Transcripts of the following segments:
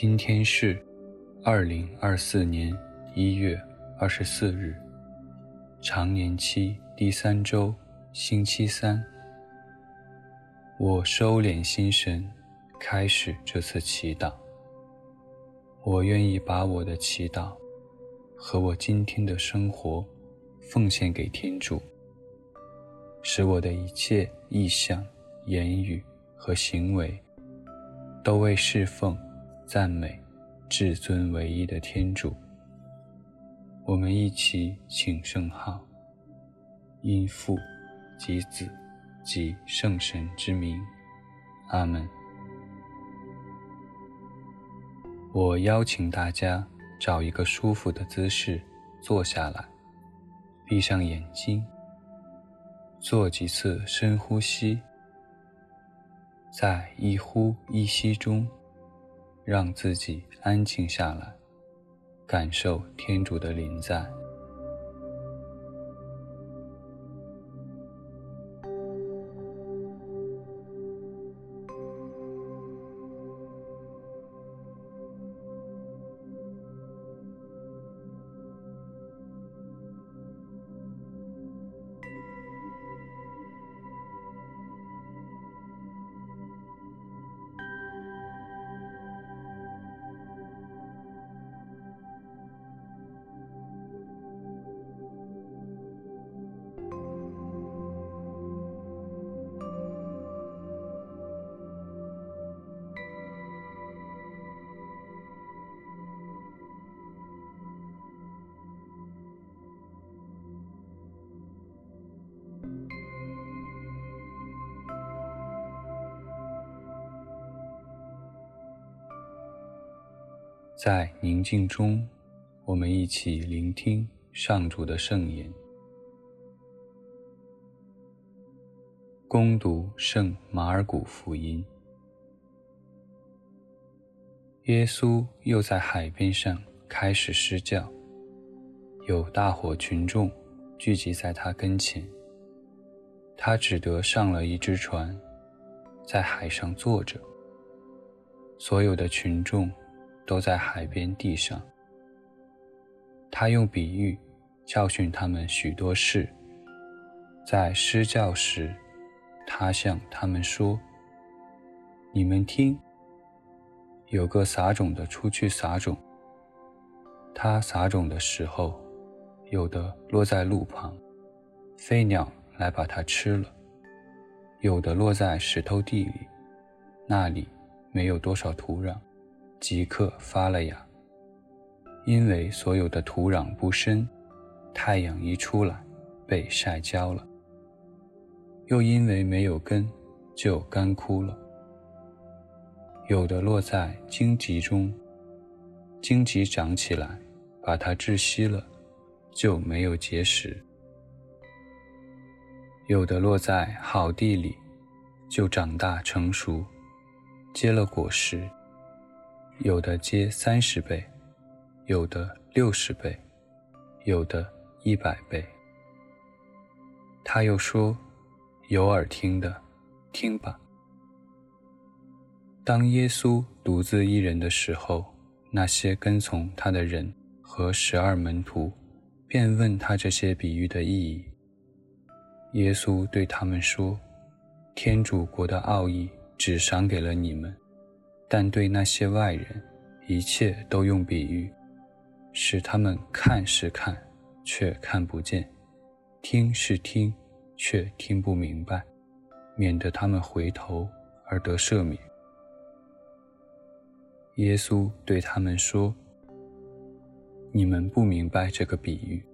今天是二零二四年一月二十四日，常年期第三周，星期三。我收敛心神，开始这次祈祷。我愿意把我的祈祷和我今天的生活奉献给天主，使我的一切意向、言语和行为都为侍奉、赞美至尊唯一的天主。我们一起请圣号，因父及子。及圣神之名，阿门。我邀请大家找一个舒服的姿势坐下来，闭上眼睛，做几次深呼吸，在一呼一吸中，让自己安静下来，感受天主的临在。在宁静中，我们一起聆听上主的圣言。恭读圣马尔谷福音。耶稣又在海边上开始施教，有大伙群众聚集在他跟前，他只得上了一只船，在海上坐着，所有的群众。都在海边地上。他用比喻教训他们许多事。在施教时，他向他们说：“你们听，有个撒种的出去撒种。他撒种的时候，有的落在路旁，飞鸟来把它吃了；有的落在石头地里，那里没有多少土壤。”即刻发了芽，因为所有的土壤不深，太阳一出来，被晒焦了；又因为没有根，就干枯了。有的落在荆棘中，荆棘长起来，把它窒息了，就没有结实；有的落在好地里，就长大成熟，结了果实。有的接三十倍，有的六十倍，有的一百倍。他又说：“有耳听的，听吧。”当耶稣独自一人的时候，那些跟从他的人和十二门徒便问他这些比喻的意义。耶稣对他们说：“天主国的奥义只赏给了你们。”但对那些外人，一切都用比喻，使他们看是看，却看不见；听是听，却听不明白，免得他们回头而得赦免。耶稣对他们说：“你们不明白这个比喻，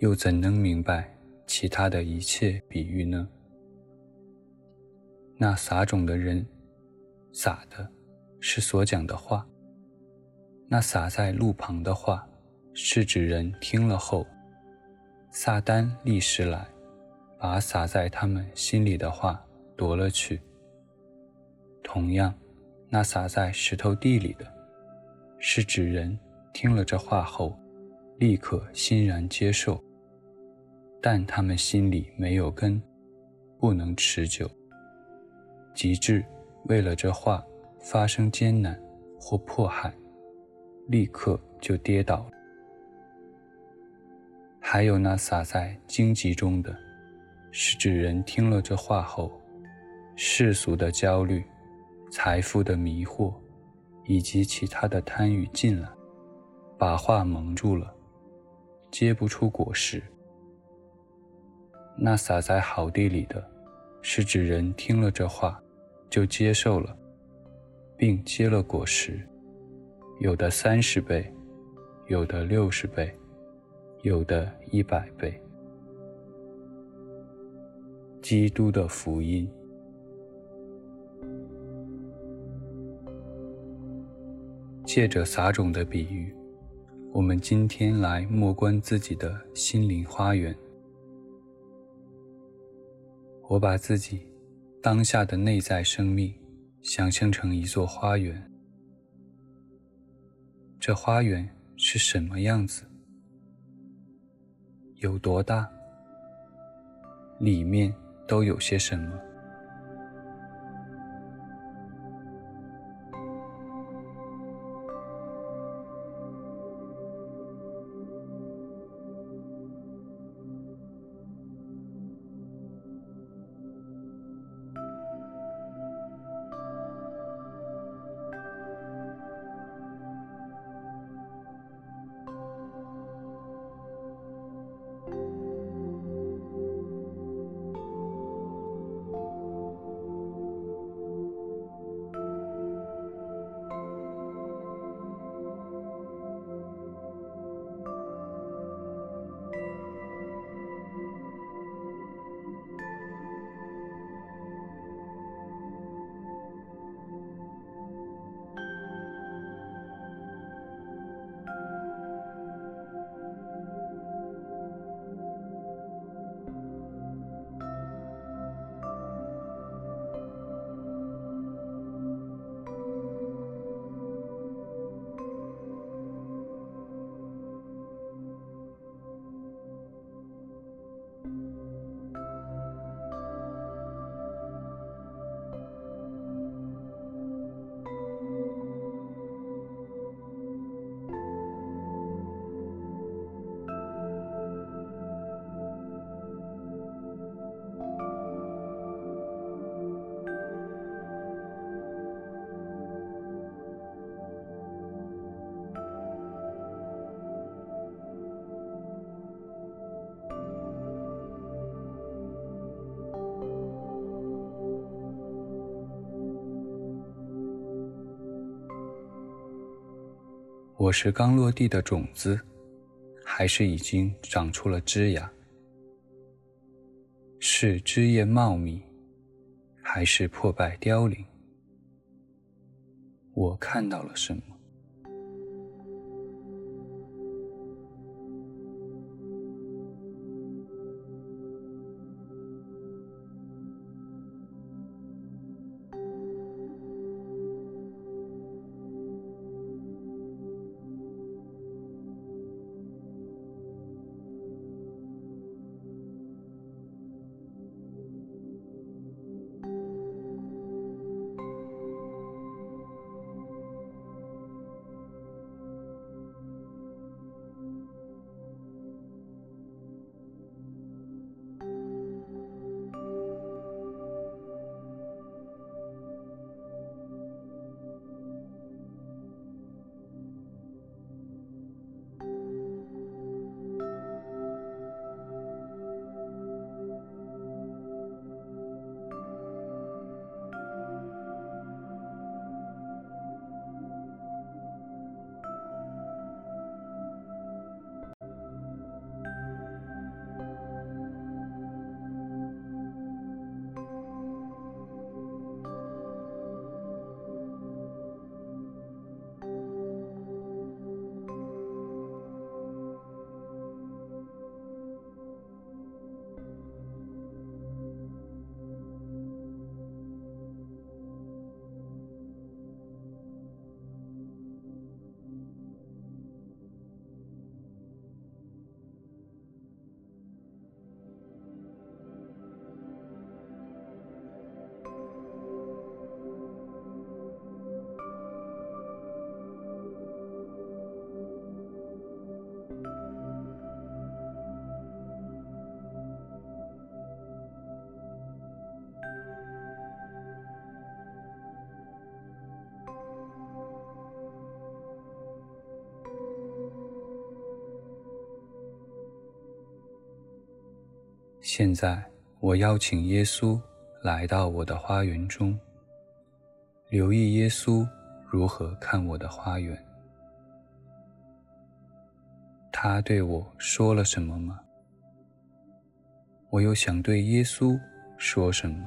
又怎能明白其他的一切比喻呢？那撒种的人，撒的。”是所讲的话。那撒在路旁的话，是指人听了后，撒旦立时来，把撒在他们心里的话夺了去。同样，那撒在石头地里的，是指人听了这话后，立刻欣然接受，但他们心里没有根，不能持久，及至为了这话。发生艰难，或迫害，立刻就跌倒。还有那撒在荆棘中的，是指人听了这话后，世俗的焦虑、财富的迷惑，以及其他的贪欲进来，把话蒙住了，结不出果实。那撒在好地里的，是指人听了这话，就接受了，并结了果实，有的三十倍，有的六十倍。有的一百倍。基督的福音，借着撒种的比喻，我们今天来默观自己的心灵花园。我把自己当下的内在生命想象成一座花园，这花园是什么样子？有多大？里面都有些什么？我是刚落地的种子，还是已经长出了枝芽？是枝叶茂密，还是破败凋零？我看到了什么？现在，我邀请耶稣来到我的花园中，留意耶稣如何看我的花园。他对我说了什么吗？我又想对耶稣说什么？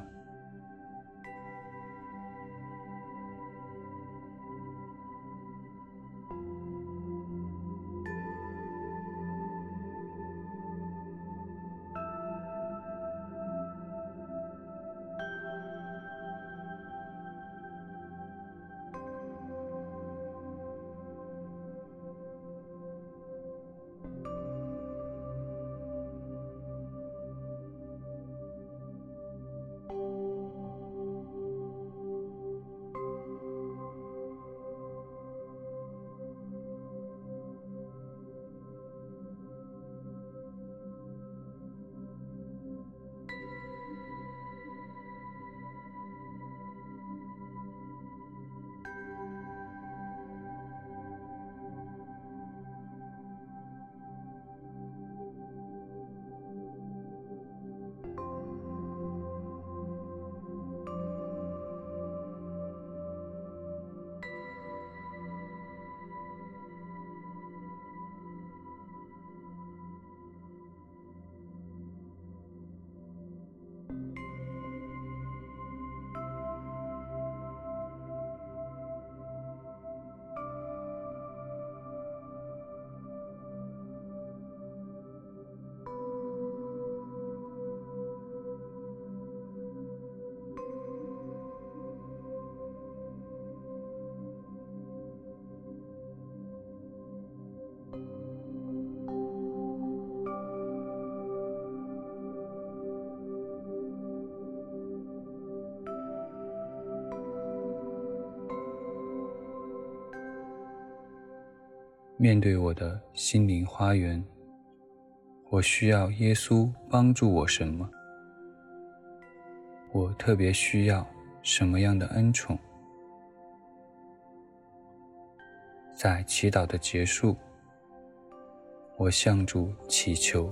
面对我的心灵花园，我需要耶稣帮助我什么？我特别需要什么样的恩宠？在祈祷的结束，我向主祈求。